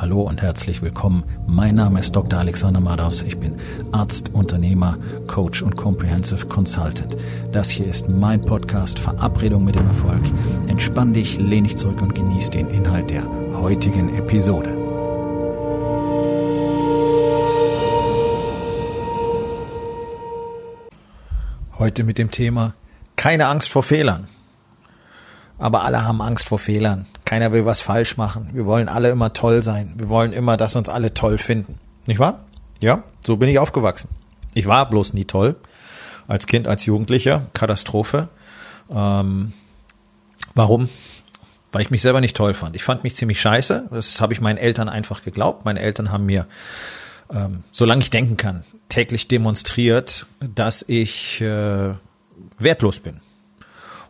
Hallo und herzlich willkommen. Mein Name ist Dr. Alexander Madaus. Ich bin Arzt, Unternehmer, Coach und Comprehensive Consultant. Das hier ist mein Podcast Verabredung mit dem Erfolg. Entspann dich, lehn dich zurück und genieß den Inhalt der heutigen Episode. Heute mit dem Thema keine Angst vor Fehlern. Aber alle haben Angst vor Fehlern. Keiner will was falsch machen. Wir wollen alle immer toll sein. Wir wollen immer, dass uns alle toll finden. Nicht wahr? Ja, so bin ich aufgewachsen. Ich war bloß nie toll. Als Kind, als Jugendlicher. Katastrophe. Ähm, warum? Weil ich mich selber nicht toll fand. Ich fand mich ziemlich scheiße. Das habe ich meinen Eltern einfach geglaubt. Meine Eltern haben mir, ähm, solange ich denken kann, täglich demonstriert, dass ich äh, wertlos bin.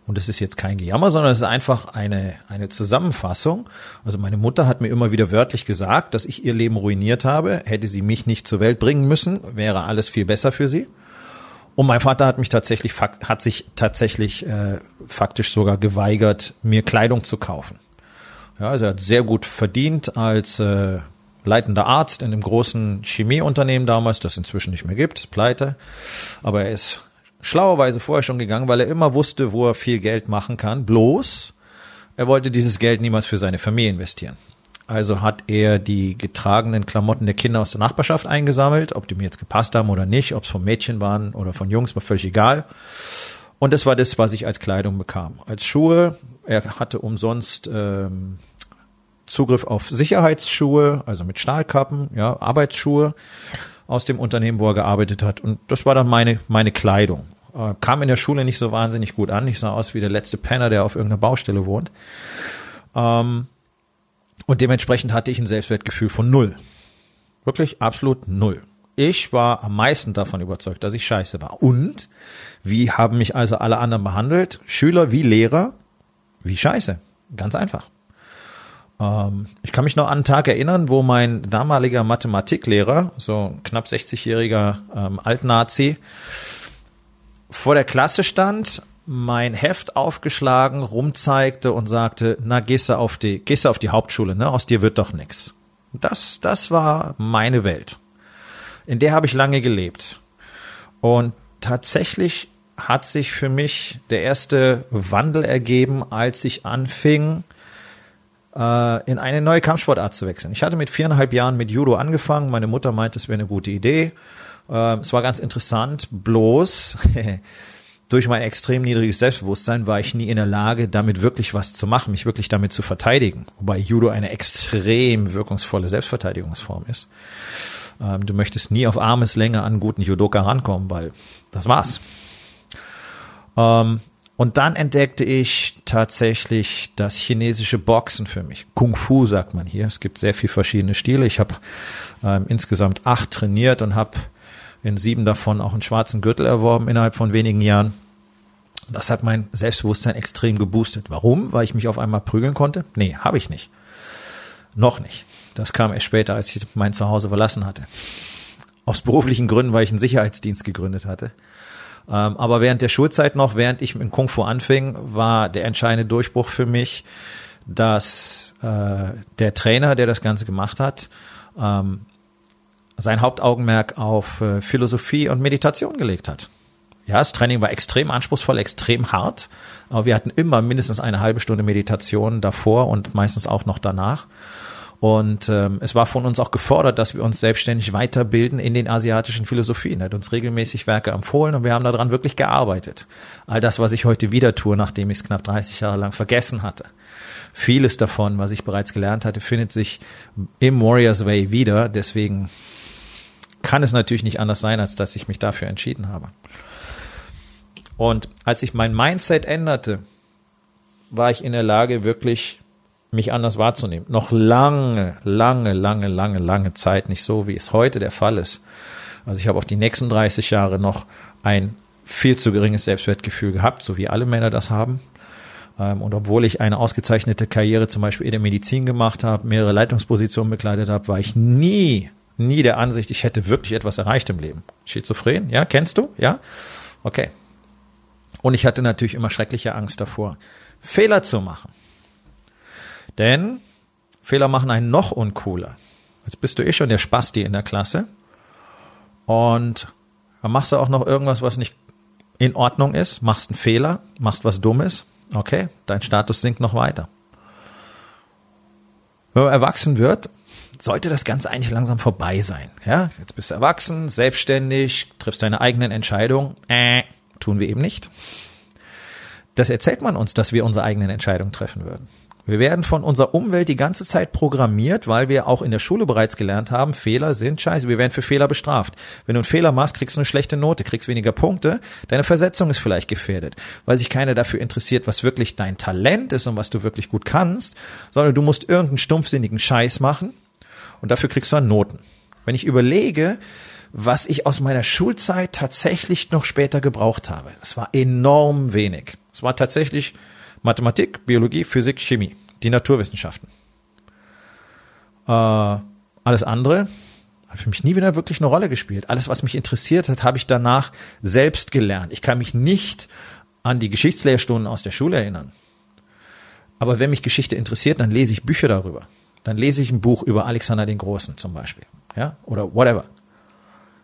Und das ist jetzt kein Gejammer, sondern es ist einfach eine, eine Zusammenfassung. Also meine Mutter hat mir immer wieder wörtlich gesagt, dass ich ihr Leben ruiniert habe. Hätte sie mich nicht zur Welt bringen müssen, wäre alles viel besser für sie. Und mein Vater hat mich tatsächlich, hat sich tatsächlich äh, faktisch sogar geweigert, mir Kleidung zu kaufen. Ja, also er hat sehr gut verdient als äh, leitender Arzt in einem großen Chemieunternehmen damals, das inzwischen nicht mehr gibt, pleite. Aber er ist schlauerweise vorher schon gegangen, weil er immer wusste, wo er viel Geld machen kann. Bloß, er wollte dieses Geld niemals für seine Familie investieren. Also hat er die getragenen Klamotten der Kinder aus der Nachbarschaft eingesammelt, ob die mir jetzt gepasst haben oder nicht, ob es von Mädchen waren oder von Jungs, war völlig egal. Und das war das, was ich als Kleidung bekam. Als Schuhe, er hatte umsonst ähm, Zugriff auf Sicherheitsschuhe, also mit Stahlkappen, ja, Arbeitsschuhe aus dem Unternehmen, wo er gearbeitet hat. Und das war dann meine, meine Kleidung. Äh, kam in der Schule nicht so wahnsinnig gut an. Ich sah aus wie der letzte Penner, der auf irgendeiner Baustelle wohnt. Ähm, und dementsprechend hatte ich ein Selbstwertgefühl von null. Wirklich absolut null. Ich war am meisten davon überzeugt, dass ich scheiße war. Und wie haben mich also alle anderen behandelt? Schüler wie Lehrer? Wie scheiße. Ganz einfach. Ähm, ich kann mich noch an einen Tag erinnern, wo mein damaliger Mathematiklehrer, so knapp 60-jähriger ähm, Altnazi, vor der Klasse stand, mein Heft aufgeschlagen, rumzeigte und sagte, na, gehst du auf die, gehst du auf die Hauptschule, ne? Aus dir wird doch nix. Das, das war meine Welt. In der habe ich lange gelebt. Und tatsächlich hat sich für mich der erste Wandel ergeben, als ich anfing, äh, in eine neue Kampfsportart zu wechseln. Ich hatte mit viereinhalb Jahren mit Judo angefangen. Meine Mutter meinte, es wäre eine gute Idee. Äh, es war ganz interessant, bloß durch mein extrem niedriges Selbstbewusstsein war ich nie in der Lage, damit wirklich was zu machen, mich wirklich damit zu verteidigen. Wobei Judo eine extrem wirkungsvolle Selbstverteidigungsform ist. Ähm, du möchtest nie auf Armeslänge an guten Judoka rankommen, weil das war's. Ähm, und dann entdeckte ich tatsächlich das chinesische Boxen für mich. Kung Fu sagt man hier. Es gibt sehr viele verschiedene Stile. Ich habe ähm, insgesamt acht trainiert und habe in sieben davon auch einen schwarzen Gürtel erworben innerhalb von wenigen Jahren. Das hat mein Selbstbewusstsein extrem geboostet. Warum? Weil ich mich auf einmal prügeln konnte? Nee, habe ich nicht. Noch nicht. Das kam erst später, als ich mein Zuhause verlassen hatte. Aus beruflichen Gründen, weil ich einen Sicherheitsdienst gegründet hatte. Ähm, aber während der Schulzeit noch, während ich mit Kung Fu anfing, war der entscheidende Durchbruch für mich, dass äh, der Trainer, der das Ganze gemacht hat, ähm, sein Hauptaugenmerk auf äh, Philosophie und Meditation gelegt hat. Ja, das Training war extrem anspruchsvoll, extrem hart, aber wir hatten immer mindestens eine halbe Stunde Meditation davor und meistens auch noch danach. Und ähm, es war von uns auch gefordert, dass wir uns selbstständig weiterbilden in den asiatischen Philosophien. Er hat uns regelmäßig Werke empfohlen und wir haben daran wirklich gearbeitet. All das, was ich heute wieder tue, nachdem ich es knapp 30 Jahre lang vergessen hatte. Vieles davon, was ich bereits gelernt hatte, findet sich im Warriors Way wieder. Deswegen kann es natürlich nicht anders sein, als dass ich mich dafür entschieden habe. Und als ich mein Mindset änderte, war ich in der Lage, wirklich mich anders wahrzunehmen. Noch lange, lange, lange, lange, lange Zeit nicht so, wie es heute der Fall ist. Also ich habe auch die nächsten 30 Jahre noch ein viel zu geringes Selbstwertgefühl gehabt, so wie alle Männer das haben. Ähm, und obwohl ich eine ausgezeichnete Karriere zum Beispiel in der Medizin gemacht habe, mehrere Leitungspositionen bekleidet habe, war ich nie, nie der Ansicht, ich hätte wirklich etwas erreicht im Leben. Schizophren, ja, kennst du? Ja? Okay. Und ich hatte natürlich immer schreckliche Angst davor, Fehler zu machen. Denn Fehler machen einen noch uncooler. Jetzt bist du eh schon der Spasti in der Klasse und dann machst du auch noch irgendwas, was nicht in Ordnung ist, machst einen Fehler, machst was Dummes, okay, dein Status sinkt noch weiter. Wenn man erwachsen wird, sollte das Ganze eigentlich langsam vorbei sein. Ja, jetzt bist du erwachsen, selbstständig, triffst deine eigenen Entscheidungen. Äh, tun wir eben nicht. Das erzählt man uns, dass wir unsere eigenen Entscheidungen treffen würden. Wir werden von unserer Umwelt die ganze Zeit programmiert, weil wir auch in der Schule bereits gelernt haben, Fehler sind scheiße, wir werden für Fehler bestraft. Wenn du einen Fehler machst, kriegst du eine schlechte Note, kriegst weniger Punkte, deine Versetzung ist vielleicht gefährdet, weil sich keiner dafür interessiert, was wirklich dein Talent ist und was du wirklich gut kannst, sondern du musst irgendeinen stumpfsinnigen Scheiß machen und dafür kriegst du dann Noten. Wenn ich überlege, was ich aus meiner Schulzeit tatsächlich noch später gebraucht habe, es war enorm wenig. Es war tatsächlich Mathematik, Biologie, Physik, Chemie, die Naturwissenschaften. Äh, alles andere hat für mich nie wieder wirklich eine Rolle gespielt. Alles, was mich interessiert hat, habe ich danach selbst gelernt. Ich kann mich nicht an die Geschichtslehrstunden aus der Schule erinnern. Aber wenn mich Geschichte interessiert, dann lese ich Bücher darüber. Dann lese ich ein Buch über Alexander den Großen zum Beispiel. Ja, oder whatever.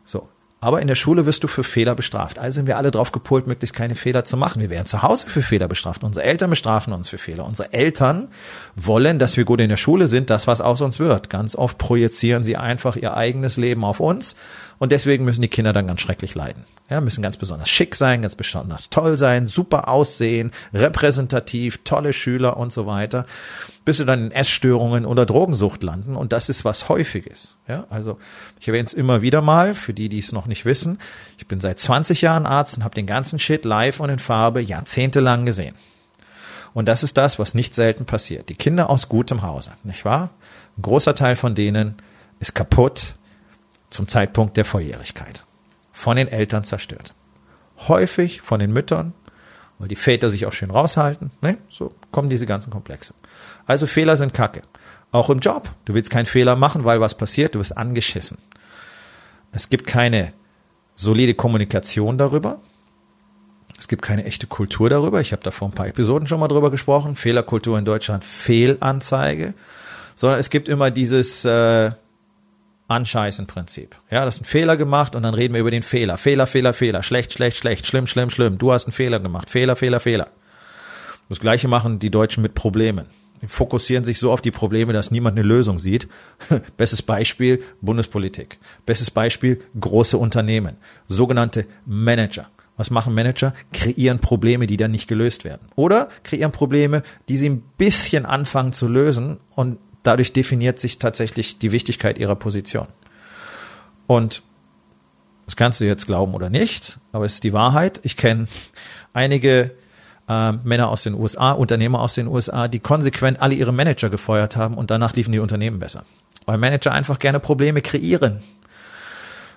So. Aber in der Schule wirst du für Fehler bestraft. Also sind wir alle drauf gepolt, möglichst keine Fehler zu machen. Wir werden zu Hause für Fehler bestraft. Unsere Eltern bestrafen uns für Fehler. Unsere Eltern wollen, dass wir gut in der Schule sind, das, was aus uns wird. Ganz oft projizieren sie einfach ihr eigenes Leben auf uns. Und deswegen müssen die Kinder dann ganz schrecklich leiden. Ja, müssen ganz besonders schick sein, ganz besonders toll sein, super aussehen, repräsentativ, tolle Schüler und so weiter, bis sie dann in Essstörungen oder Drogensucht landen. Und das ist was Häufiges. Ja, also ich erwähne es immer wieder mal, für die, die es noch nicht wissen. Ich bin seit 20 Jahren Arzt und habe den ganzen Shit live und in Farbe jahrzehntelang gesehen. Und das ist das, was nicht selten passiert. Die Kinder aus gutem Hause, nicht wahr? Ein großer Teil von denen ist kaputt zum Zeitpunkt der Volljährigkeit von den Eltern zerstört. Häufig von den Müttern, weil die Väter sich auch schön raushalten. Ne? So kommen diese ganzen Komplexe. Also Fehler sind Kacke. Auch im Job. Du willst keinen Fehler machen, weil was passiert, du wirst angeschissen. Es gibt keine solide Kommunikation darüber. Es gibt keine echte Kultur darüber. Ich habe da vor ein paar Episoden schon mal drüber gesprochen. Fehlerkultur in Deutschland, Fehlanzeige. Sondern es gibt immer dieses, äh, anscheißen Prinzip. Ja, das ist ein Fehler gemacht und dann reden wir über den Fehler. Fehler, Fehler, Fehler. Schlecht, schlecht, schlecht. Schlimm, schlimm, schlimm. Du hast einen Fehler gemacht. Fehler, Fehler, Fehler. Das gleiche machen die Deutschen mit Problemen. Die fokussieren sich so auf die Probleme, dass niemand eine Lösung sieht. Bestes Beispiel Bundespolitik. Bestes Beispiel große Unternehmen. Sogenannte Manager. Was machen Manager? Kreieren Probleme, die dann nicht gelöst werden. Oder kreieren Probleme, die sie ein bisschen anfangen zu lösen und dadurch definiert sich tatsächlich die Wichtigkeit ihrer Position. Und das kannst du jetzt glauben oder nicht, aber es ist die Wahrheit. Ich kenne einige äh, Männer aus den USA, Unternehmer aus den USA, die konsequent alle ihre Manager gefeuert haben und danach liefen die Unternehmen besser. Weil Manager einfach gerne Probleme kreieren.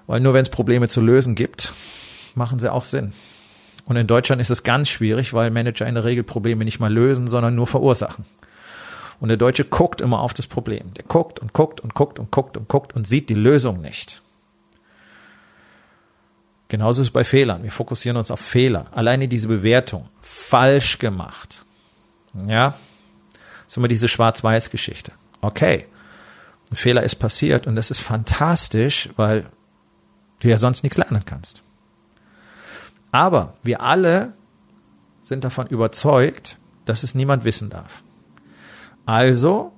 Weil nur wenn es Probleme zu lösen gibt, machen sie auch Sinn. Und in Deutschland ist es ganz schwierig, weil Manager in der Regel Probleme nicht mal lösen, sondern nur verursachen. Und der Deutsche guckt immer auf das Problem. Der guckt und guckt und guckt und guckt und guckt und sieht die Lösung nicht. Genauso ist es bei Fehlern. Wir fokussieren uns auf Fehler. Alleine diese Bewertung. Falsch gemacht. Ja. Das ist immer diese Schwarz-Weiß-Geschichte. Okay. Ein Fehler ist passiert und das ist fantastisch, weil du ja sonst nichts lernen kannst. Aber wir alle sind davon überzeugt, dass es niemand wissen darf. Also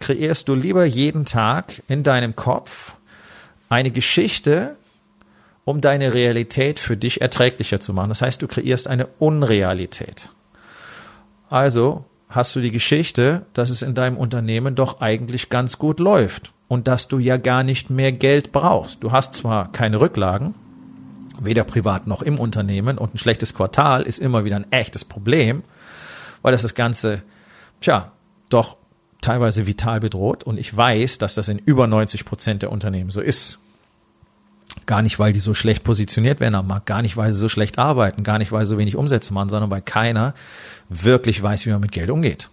kreierst du lieber jeden Tag in deinem Kopf eine Geschichte, um deine Realität für dich erträglicher zu machen. Das heißt, du kreierst eine Unrealität. Also hast du die Geschichte, dass es in deinem Unternehmen doch eigentlich ganz gut läuft und dass du ja gar nicht mehr Geld brauchst. Du hast zwar keine Rücklagen, weder privat noch im Unternehmen und ein schlechtes Quartal ist immer wieder ein echtes Problem, weil das das Ganze, tja, doch teilweise vital bedroht. Und ich weiß, dass das in über 90 Prozent der Unternehmen so ist. Gar nicht, weil die so schlecht positioniert werden am Markt, gar nicht, weil sie so schlecht arbeiten, gar nicht, weil sie so wenig Umsätze machen, sondern weil keiner wirklich weiß, wie man mit Geld umgeht.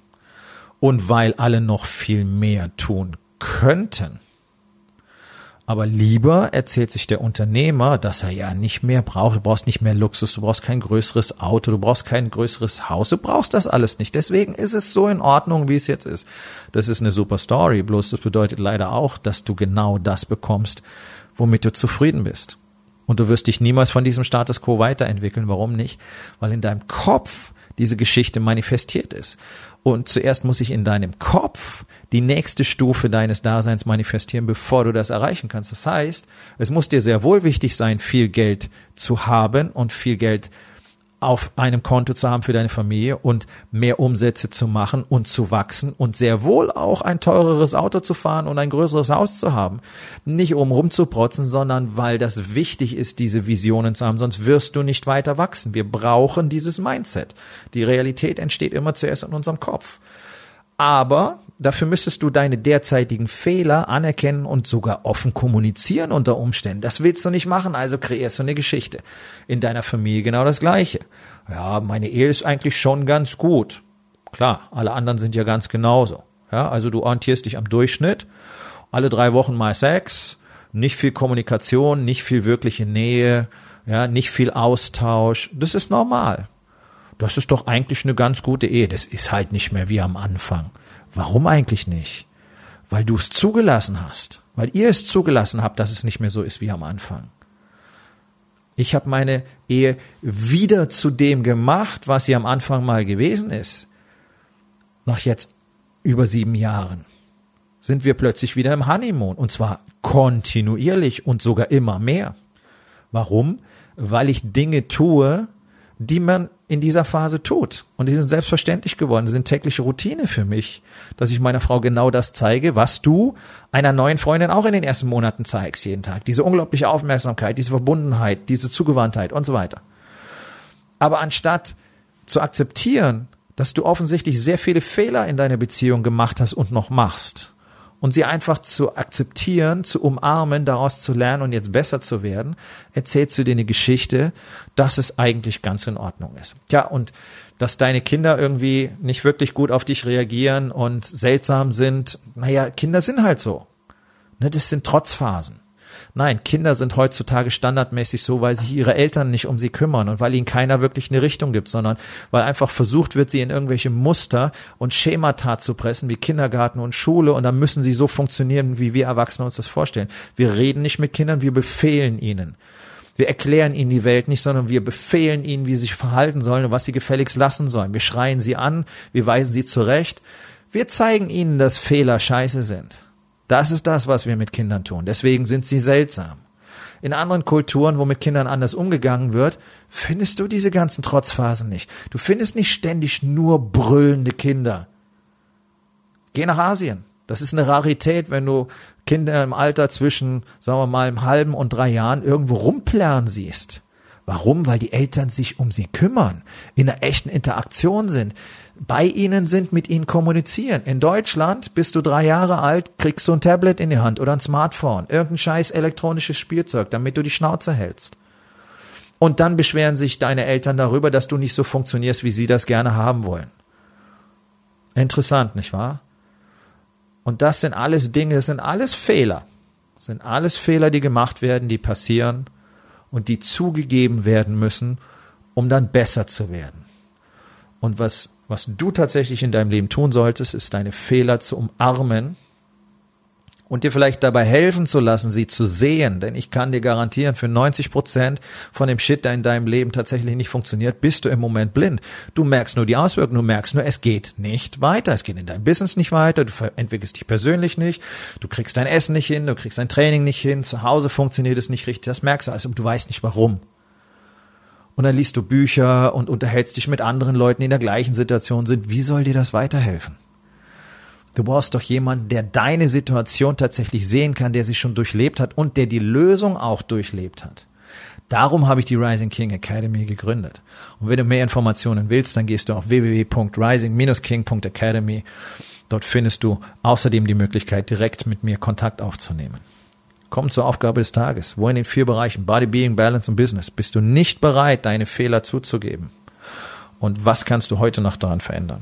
Und weil alle noch viel mehr tun könnten. Aber lieber erzählt sich der Unternehmer, dass er ja nicht mehr braucht. Du brauchst nicht mehr Luxus, du brauchst kein größeres Auto, du brauchst kein größeres Haus, du brauchst das alles nicht. Deswegen ist es so in Ordnung, wie es jetzt ist. Das ist eine super Story. Bloß das bedeutet leider auch, dass du genau das bekommst, womit du zufrieden bist. Und du wirst dich niemals von diesem Status quo weiterentwickeln. Warum nicht? Weil in deinem Kopf diese Geschichte manifestiert ist. Und zuerst muss ich in deinem Kopf die nächste Stufe deines Daseins manifestieren, bevor du das erreichen kannst. Das heißt, es muss dir sehr wohl wichtig sein, viel Geld zu haben und viel Geld auf einem Konto zu haben für deine Familie und mehr Umsätze zu machen und zu wachsen und sehr wohl auch ein teureres Auto zu fahren und ein größeres Haus zu haben. Nicht um rumzuprotzen, sondern weil das wichtig ist, diese Visionen zu haben, sonst wirst du nicht weiter wachsen. Wir brauchen dieses Mindset. Die Realität entsteht immer zuerst in unserem Kopf. Aber dafür müsstest du deine derzeitigen Fehler anerkennen und sogar offen kommunizieren unter Umständen. Das willst du nicht machen, also kreierst du eine Geschichte. In deiner Familie genau das Gleiche. Ja, meine Ehe ist eigentlich schon ganz gut. Klar, alle anderen sind ja ganz genauso. Ja, also du orientierst dich am Durchschnitt. Alle drei Wochen mal Sex, nicht viel Kommunikation, nicht viel wirkliche Nähe, ja, nicht viel Austausch. Das ist normal. Das ist doch eigentlich eine ganz gute Ehe. Das ist halt nicht mehr wie am Anfang. Warum eigentlich nicht? Weil du es zugelassen hast. Weil ihr es zugelassen habt, dass es nicht mehr so ist wie am Anfang. Ich habe meine Ehe wieder zu dem gemacht, was sie am Anfang mal gewesen ist. Nach jetzt über sieben Jahren sind wir plötzlich wieder im Honeymoon. Und zwar kontinuierlich und sogar immer mehr. Warum? Weil ich Dinge tue, die man in dieser Phase tut. Und die sind selbstverständlich geworden, die sind tägliche Routine für mich, dass ich meiner Frau genau das zeige, was du einer neuen Freundin auch in den ersten Monaten zeigst, jeden Tag. Diese unglaubliche Aufmerksamkeit, diese Verbundenheit, diese Zugewandtheit und so weiter. Aber anstatt zu akzeptieren, dass du offensichtlich sehr viele Fehler in deiner Beziehung gemacht hast und noch machst, und sie einfach zu akzeptieren, zu umarmen, daraus zu lernen und jetzt besser zu werden, erzählst du dir eine Geschichte, dass es eigentlich ganz in Ordnung ist. Ja, und dass deine Kinder irgendwie nicht wirklich gut auf dich reagieren und seltsam sind, naja, Kinder sind halt so. Ne, das sind Trotzphasen. Nein, Kinder sind heutzutage standardmäßig so, weil sich ihre Eltern nicht um sie kümmern und weil ihnen keiner wirklich eine Richtung gibt, sondern weil einfach versucht wird, sie in irgendwelche Muster und Schemata zu pressen, wie Kindergarten und Schule, und dann müssen sie so funktionieren, wie wir Erwachsene uns das vorstellen. Wir reden nicht mit Kindern, wir befehlen ihnen. Wir erklären ihnen die Welt nicht, sondern wir befehlen ihnen, wie sie sich verhalten sollen und was sie gefälligst lassen sollen. Wir schreien sie an, wir weisen sie zurecht. Wir zeigen ihnen, dass Fehler scheiße sind. Das ist das, was wir mit Kindern tun. Deswegen sind sie seltsam. In anderen Kulturen, wo mit Kindern anders umgegangen wird, findest du diese ganzen Trotzphasen nicht. Du findest nicht ständig nur brüllende Kinder. Geh nach Asien. Das ist eine Rarität, wenn du Kinder im Alter zwischen, sagen wir mal, einem halben und drei Jahren irgendwo rumplärren siehst. Warum? Weil die Eltern sich um sie kümmern, in einer echten Interaktion sind bei ihnen sind, mit ihnen kommunizieren. In Deutschland bist du drei Jahre alt, kriegst du ein Tablet in die Hand oder ein Smartphone, irgendein scheiß elektronisches Spielzeug, damit du die Schnauze hältst. Und dann beschweren sich deine Eltern darüber, dass du nicht so funktionierst, wie sie das gerne haben wollen. Interessant, nicht wahr? Und das sind alles Dinge, das sind alles Fehler. Das sind alles Fehler, die gemacht werden, die passieren und die zugegeben werden müssen, um dann besser zu werden. Und was was du tatsächlich in deinem Leben tun solltest, ist deine Fehler zu umarmen und dir vielleicht dabei helfen zu lassen, sie zu sehen. Denn ich kann dir garantieren, für 90 Prozent von dem Shit, der in deinem Leben tatsächlich nicht funktioniert, bist du im Moment blind. Du merkst nur die Auswirkungen, du merkst nur, es geht nicht weiter. Es geht in deinem Business nicht weiter, du entwickelst dich persönlich nicht, du kriegst dein Essen nicht hin, du kriegst dein Training nicht hin, zu Hause funktioniert es nicht richtig, das merkst du alles und du weißt nicht warum und dann liest du Bücher und unterhältst dich mit anderen Leuten, die in der gleichen Situation sind. Wie soll dir das weiterhelfen? Du brauchst doch jemanden, der deine Situation tatsächlich sehen kann, der sie schon durchlebt hat und der die Lösung auch durchlebt hat. Darum habe ich die Rising King Academy gegründet. Und wenn du mehr Informationen willst, dann gehst du auf www.rising-king.academy. Dort findest du außerdem die Möglichkeit, direkt mit mir Kontakt aufzunehmen. Komm zur Aufgabe des Tages. Wo in den vier Bereichen Body, Being, Balance und Business bist du nicht bereit, deine Fehler zuzugeben? Und was kannst du heute noch daran verändern?